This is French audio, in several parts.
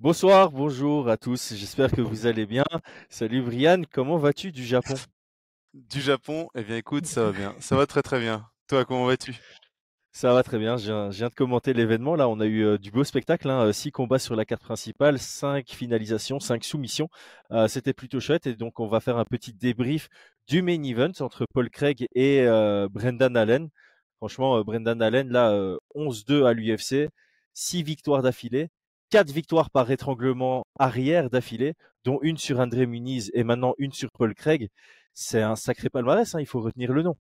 Bonsoir, bonjour à tous, j'espère que vous allez bien. Salut Brian, comment vas-tu du Japon? Du Japon, eh bien écoute, ça va bien, ça va très très bien. Toi, comment vas-tu? Ça va très bien, je viens, je viens de commenter l'événement. Là, on a eu euh, du beau spectacle, hein, euh, six combats sur la carte principale, cinq finalisations, cinq soumissions. Euh, c'était plutôt chouette et donc on va faire un petit débrief du main event entre Paul Craig et euh, Brendan Allen. Franchement, Brendan Allen, là, euh, 11-2 à l'UFC, six victoires d'affilée, quatre victoires par étranglement arrière d'affilée, dont une sur André Muniz et maintenant une sur Paul Craig. C'est un sacré palmarès, hein, il faut retenir le nom.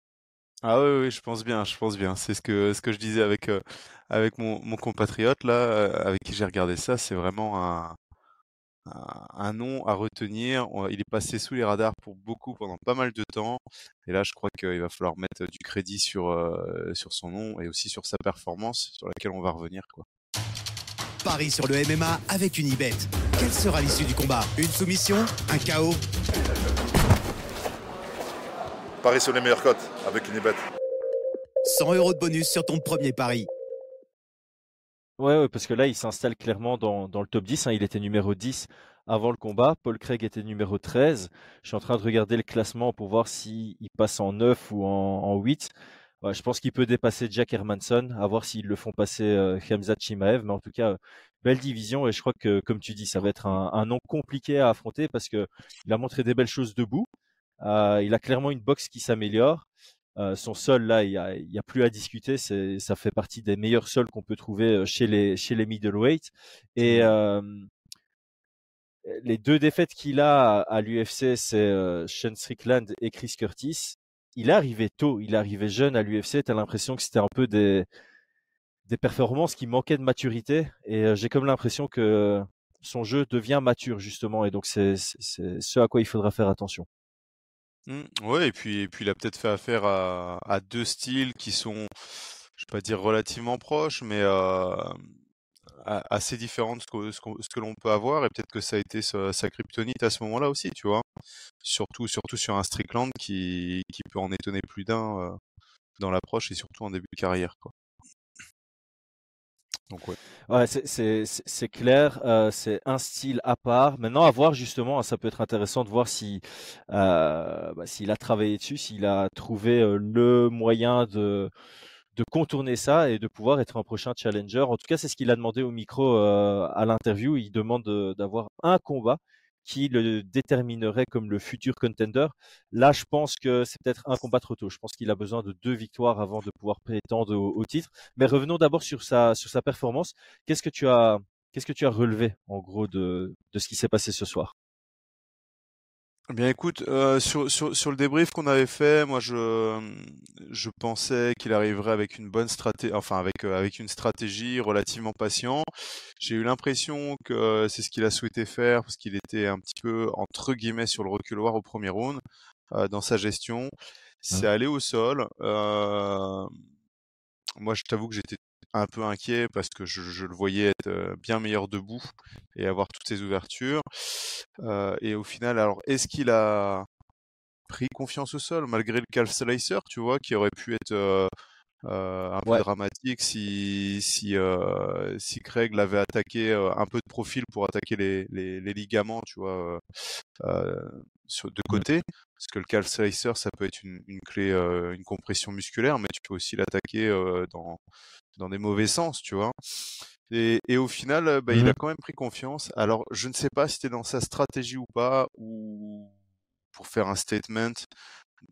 Ah oui, oui, je pense bien, je pense bien. C'est ce que ce que je disais avec euh, mon, compatriote là, euh, avec qui j'ai regardé ça. C'est vraiment un, un nom à retenir. Il est passé sous les radars pour beaucoup pendant pas mal de temps. Et là, je crois qu'il va falloir mettre du crédit sur euh, sur son nom et aussi sur sa performance, sur laquelle on va revenir quoi. Paris sur le MMA avec Unibet. Quelle sera l'issue du combat? Une soumission? Un chaos? Paris sur les meilleures cotes avec une bête. 100 euros de bonus sur ton premier pari. Ouais, ouais, parce que là, il s'installe clairement dans, dans le top 10. hein. Il était numéro 10 avant le combat. Paul Craig était numéro 13. Je suis en train de regarder le classement pour voir s'il passe en 9 ou en, en 8. Je pense qu'il peut dépasser Jack Hermanson, à voir s'ils le font passer euh, Khamzat Chimaev. Mais en tout cas, belle division. Et je crois que, comme tu dis, ça va être un, un nom compliqué à affronter parce que il a montré des belles choses debout. Euh, il a clairement une boxe qui s'améliore. Euh, son sol, là, il y a, y a plus à discuter. C'est, ça fait partie des meilleurs sols qu'on peut trouver euh, chez les, chez les middleweight. Et euh, les deux défaites qu'il a à, à l'UFC, c'est euh, Sean Strickland et Chris Curtis. Il arrivé tôt, il arrivé jeune à l'UFC. T'as l'impression que c'était un peu des, des performances qui manquaient de maturité. Et euh, j'ai comme l'impression que son jeu devient mature, justement. Et donc, c'est, ce à quoi il faudra faire attention. Mm, ouais, et puis, et puis il a peut-être fait affaire à, deux styles qui sont, je vais pas dire relativement proches, mais euh, assez différents de ce que, ce que l'on peut avoir, et peut-être que ça a été sa, sa kryptonite à ce moment-là aussi, tu vois? Surtout, surtout sur un Strickland qui, qui peut en étonner plus d'un euh, dans l'approche et surtout en début de carrière, quoi. Donc ouais. Ouais, c'est clair, euh, c'est un style à part. Maintenant, à voir justement, hein, ça peut être intéressant de voir si euh, bah, s'il a travaillé dessus, s'il a trouvé le moyen de de contourner ça et de pouvoir être un prochain challenger. En tout cas, c'est ce qu'il a demandé au micro euh, à l'interview. Il demande de- d'avoir un combat qui le déterminerait comme le futur contender. Là, je pense que c'est peut-être un combat trop tôt. Je pense qu'il a besoin de deux victoires avant de pouvoir prétendre au, au titre. Mais revenons d'abord sur sa sur sa performance. Qu'est-ce que tu as qu'est-ce que tu as relevé en gros de de ce qui s'est passé ce soir? Eh Bien écoute, euh, sur, sur, sur le débrief qu'on avait fait, moi je, je pensais qu'il arriverait avec une bonne stratégie, enfin avec, euh, avec une stratégie relativement patient. J'ai eu l'impression que euh, c'est ce qu'il a souhaité faire parce qu'il était un petit peu entre guillemets sur le reculoir au premier round euh, dans sa gestion. C'est Hein allé au sol. Euh, moi je t'avoue que j'étais un peu inquiet parce que je, le voyais être euh, bien meilleur debout et avoir toutes ces ouvertures. Euh, et au final, alors est-ce qu'il a pris confiance au sol malgré le calf slicer, tu vois, qui aurait pu être euh, euh, un peu dramatique si si euh, si Craig l'avait attaqué euh, un peu de profil pour attaquer les, les, les ligaments, tu vois, sur de Mmh. côté, parce que le calf slicer ça peut être une, une clé, une compression musculaire, mais tu peux aussi l'attaquer euh, dans dans des mauvais sens, tu vois. Et, et au final, bah, il Mmh a quand même pris confiance. Alors, je ne sais pas si c'était dans sa stratégie ou pas, ou pour faire un statement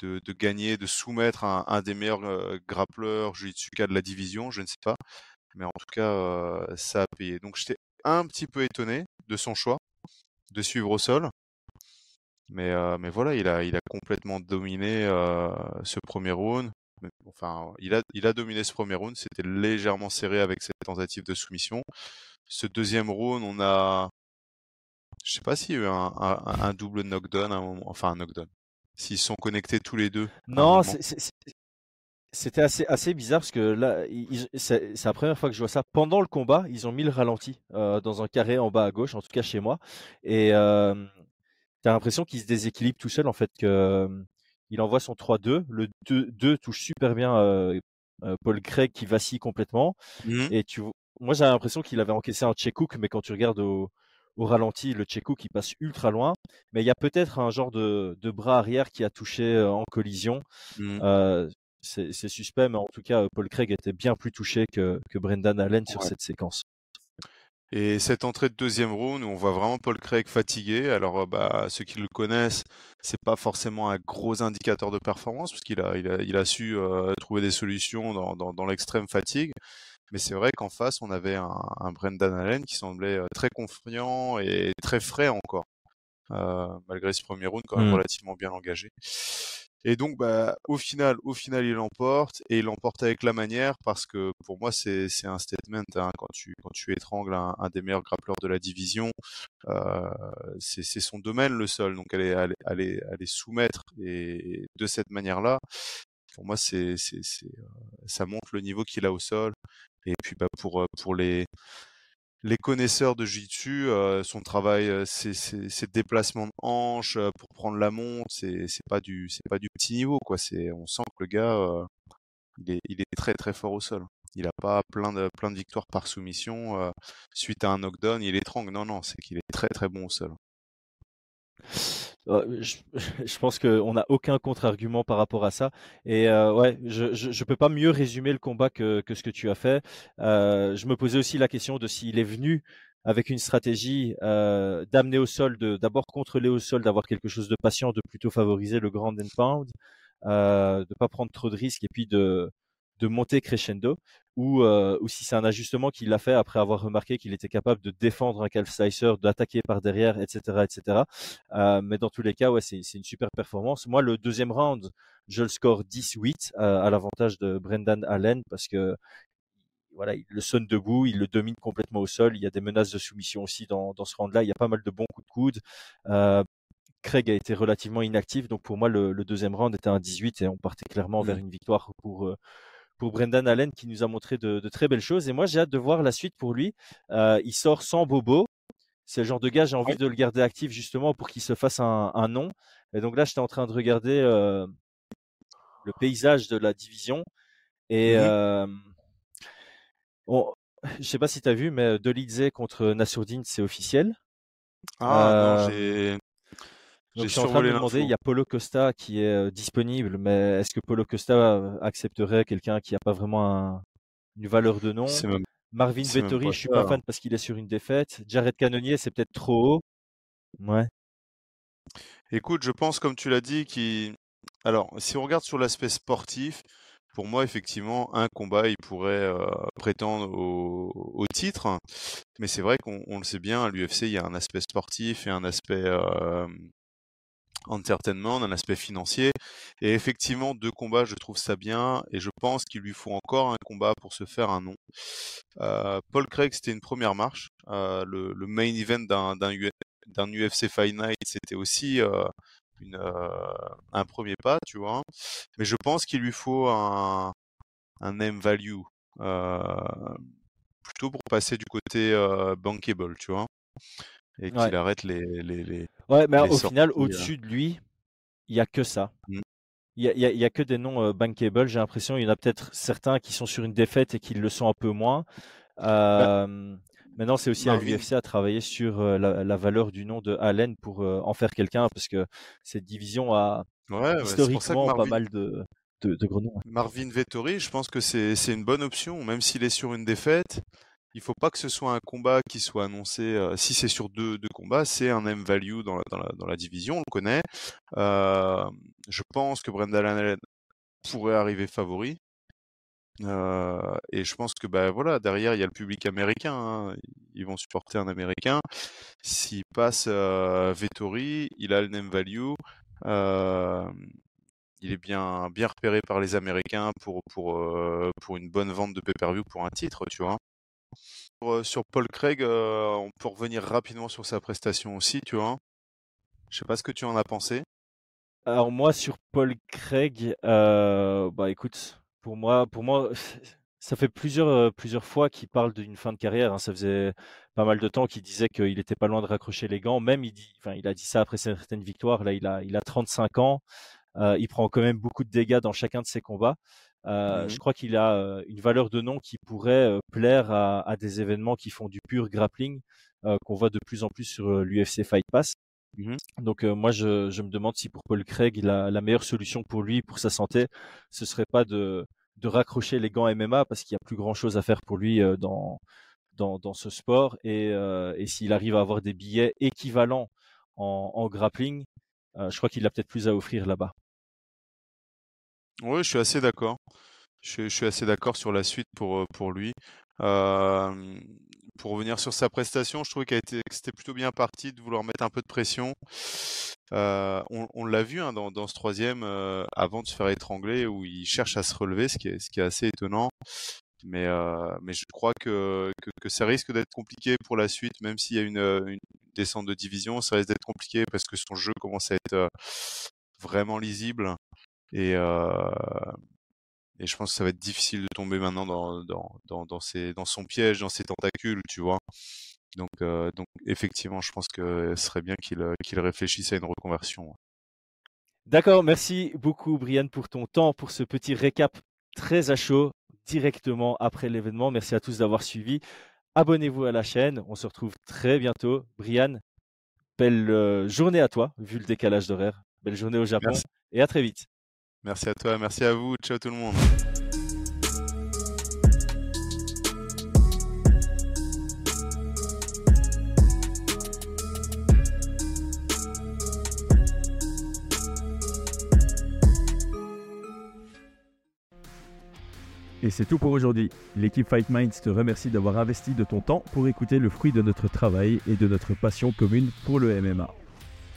de, gagner, de soumettre un, des meilleurs euh, grappleurs jiu-jitsuka de la division, je ne sais pas. Mais en tout cas, euh, ça a payé. Donc, j'étais un petit peu étonné de son choix de suivre au sol. Mais, euh, mais voilà, il a, il a complètement dominé euh, ce premier round. Enfin, il a, il a dominé ce premier round. C'était légèrement serré avec cette tentative de soumission. Ce deuxième round, on a, je sais pas s'il y a eu un, double knockdown un moment, enfin un knockdown. S'ils sont connectés tous les deux Non, C'était assez, assez bizarre parce que là, c'est la première fois que je vois ça. Pendant le combat, ils ont mis le ralenti euh, dans un carré en bas à gauche, en tout cas chez moi. Et euh, t'as l'impression qu'il se déséquilibre tout seul, en fait, que euh, il envoie son 3-2. Le 2, touche super bien Paul Craig qui vacille complètement. Mhm. Et tu, moi, j'ai l'impression qu'il avait encaissé un check hook, mais quand tu regardes au, au ralenti le Tchéco qui passe ultra loin. Mais il y a peut-être un genre de, de, bras arrière qui a touché en collision. Mmh. c'est suspect, mais en tout cas, Paul Craig était bien plus touché que, que Brendan Allen sur cette séquence. Et cette entrée de deuxième round, on voit vraiment Paul Craig fatigué. Alors, bah, ceux qui le connaissent, c'est pas forcément un gros indicateur de performance, parce qu'il a, il a, il a su trouver des solutions dans, dans, dans l'extrême fatigue. Mais c'est vrai qu'en face, on avait un, un, Brendan Allen qui semblait très confiant et très frais encore, euh, malgré ce premier round quand même mmh. relativement bien engagé. Et donc, bah, au final, au final, il l'emporte et il l'emporte avec la manière parce que pour moi, c'est un statement hein, quand tu quand tu étrangles un, un, des meilleurs grappleurs de la division, euh, c'est son domaine le sol, donc aller aller aller, aller soumettre et de cette manière-là, pour moi, c'est c'est euh, ça montre le niveau qu'il a au sol. Et puis, bah, pour pour les les connaisseurs de jiu-jitsu, euh, son travail, ses, déplacements de hanches euh, pour prendre la montre, c'est pas du c'est pas du petit niveau quoi. C'est on sent que le gars il est il est très très fort au sol. Il a pas plein de plein de victoires par soumission suite à un knockdown, il étrangle. Non non, c'est qu'il est très très bon au sol. Je, je, pense qu'on n'a aucun contre-argument par rapport à ça. Et euh, ouais, je ne peux pas mieux résumer le combat que, que ce que tu as fait. Euh, je me posais aussi la question de s'il est venu avec une stratégie euh, d'amener au sol, d'abord contrôler au sol, d'avoir quelque chose de patient, de plutôt favoriser le grand and pound, euh, de pas prendre trop de risques et puis de de monter crescendo ou, euh, ou si c'est un ajustement qu'il a fait après avoir remarqué qu'il était capable de défendre un calf slicer, d'attaquer par derrière, etc., etc. Euh, mais dans tous les cas, ouais, c'est une super performance. Moi, le deuxième round, je le score 10-8 euh, à l'avantage de Brendan Allen parce que voilà, il le sonne debout, il le domine complètement au sol. Il y a des menaces de soumission aussi dans, dans ce round-là. Il y a pas mal de bons coups de coude. Euh, Craig a été relativement inactif, donc pour moi le, le, deuxième round était un 18 et on partait clairement mmh. vers une victoire pour pour Brendan Allen qui nous a montré de, de très belles choses. Et moi, j'ai hâte de voir la suite pour lui. Euh, il sort sans bobo. C'est le genre de gars, j'ai envie de le garder actif justement pour qu'il se fasse un, un, nom. Et donc là, j'étais en train de regarder euh, le paysage de la division. Et mmh euh, je sais pas si tu as vu, mais Dolidze contre Nassourdine, c'est officiel. Ah non, j'ai donc, je suis en train de me demander, il y a Polo Costa qui est euh, disponible, mais est-ce que Polo Costa euh, accepterait quelqu'un qui n'a pas vraiment un, une valeur de nom? Marvin Vettori, je suis pas fan parce qu'il est sur une défaite. Jared Cannonier, c'est peut-être trop haut. Ouais. Écoute, je pense, comme tu l'as dit, qui. Alors, si on regarde sur l'aspect sportif, pour moi, effectivement, un combat, il pourrait euh, prétendre au, au, titre. Mais c'est vrai qu'on le sait bien, à l'UFC, il y a un aspect sportif et un aspect euh, entertainment, d'un aspect financier. Et effectivement, deux combats, je trouve ça bien, et je pense qu'il lui faut encore un combat pour se faire un nom. Euh, Paul Craig, c'était une première marche. Euh, le, main event d'un UFC Fight Night, c'était aussi euh, un premier pas, tu vois. Mais je pense qu'il lui faut un, un name value, plutôt pour passer du côté bankable, tu vois et qu'il ouais. arrête les, les, les, Ouais, mais les au final, au-dessus de lui, il y a que ça. Mmh. Il y, a, a, que des noms euh, bankable. J'ai l'impression il y en a peut-être certains qui sont sur une défaite et qui le sont un peu moins. Bah, euh, maintenant, c'est aussi Marvin. à l'UFC à travailler sur euh, la, la, valeur du nom de Allen pour euh, en faire quelqu'un, parce que cette division a ouais, historiquement Marvin... pas mal de, de, de, gros noms. Marvin Vettori, je pense que c'est une bonne option, même s'il est sur une défaite il faut pas que ce soit un combat qui soit annoncé. Euh, si c'est sur deux, combats, c'est un M value dans la, division, on le connaît. Euh, je pense que Brendan Allen pourrait arriver favori. Euh, et je pense que bah voilà derrière il y a le public américain, hein. ils vont supporter un américain. S'il passe Vettori, il a le name value. Il est bien bien repéré par les Américains pour pour une bonne vente de pay-per-view pour un titre, tu vois. Sur Paul Craig, euh, on peut revenir rapidement sur sa prestation aussi, tu vois. Je sais pas ce que tu en as pensé. Alors moi sur Paul Craig, euh, bah écoute, pour moi, pour moi, ça fait plusieurs plusieurs fois qu'il parle d'une fin de carrière. Hein. Ça faisait pas mal de temps qu'il disait qu'il était pas loin de raccrocher les gants. Même il dit, enfin il a dit ça après certaines victoires. Là il a il a 35 ans. Il prend quand même beaucoup de dégâts dans chacun de ses combats. Mmh Je crois qu'il a une valeur de nom qui pourrait plaire à, à, des événements qui font du pur grappling qu'on voit de plus en plus sur l'UFC Fight Pass. Mmh Donc moi, je, je, me demande si pour Paul Craig, la, la, meilleure solution pour lui, pour sa santé, ce serait pas de, de raccrocher les gants MMA parce qu'il y a plus grand chose à faire pour lui dans, dans, dans ce sport. Et, et s'il arrive à avoir des billets équivalents en, en grappling, je crois qu'il a peut-être plus à offrir là-bas. Oui, je suis assez d'accord. Je, suis assez d'accord sur la suite pour, pour lui. Euh, pour revenir sur sa prestation, je trouvais que c'était plutôt bien parti de vouloir mettre un peu de pression. Euh, on, l'a vu hein, dans, ce troisième, euh, avant de se faire étrangler, où il cherche à se relever, ce qui est, assez étonnant. Mais, euh, je crois que, ça risque d'être compliqué pour la suite, même s'il y a une, descente de division, ça risque d'être compliqué parce que son jeu commence à être vraiment lisible. Et, et je pense que ça va être difficile de tomber maintenant dans, dans, dans, dans, ses, dans son piège, dans ses tentacules, tu vois? Donc, euh, donc effectivement, je pense que ce serait bien qu'il qu'il réfléchisse à une reconversion. D'accord, merci beaucoup Brian pour ton temps, pour ce petit récap très à chaud directement après l'événement. Merci à tous d'avoir suivi. Abonnez-vous à la chaîne, on se retrouve très bientôt. Brian, belle journée à toi, vu le décalage d'horaire. Belle journée au Japon merci. et à très vite. Merci à toi, merci à vous. Ciao tout le monde. Et c'est tout pour aujourd'hui. L'équipe Fight Minds te remercie d'avoir investi de ton temps pour écouter le fruit de notre travail et de notre passion commune pour le MMA.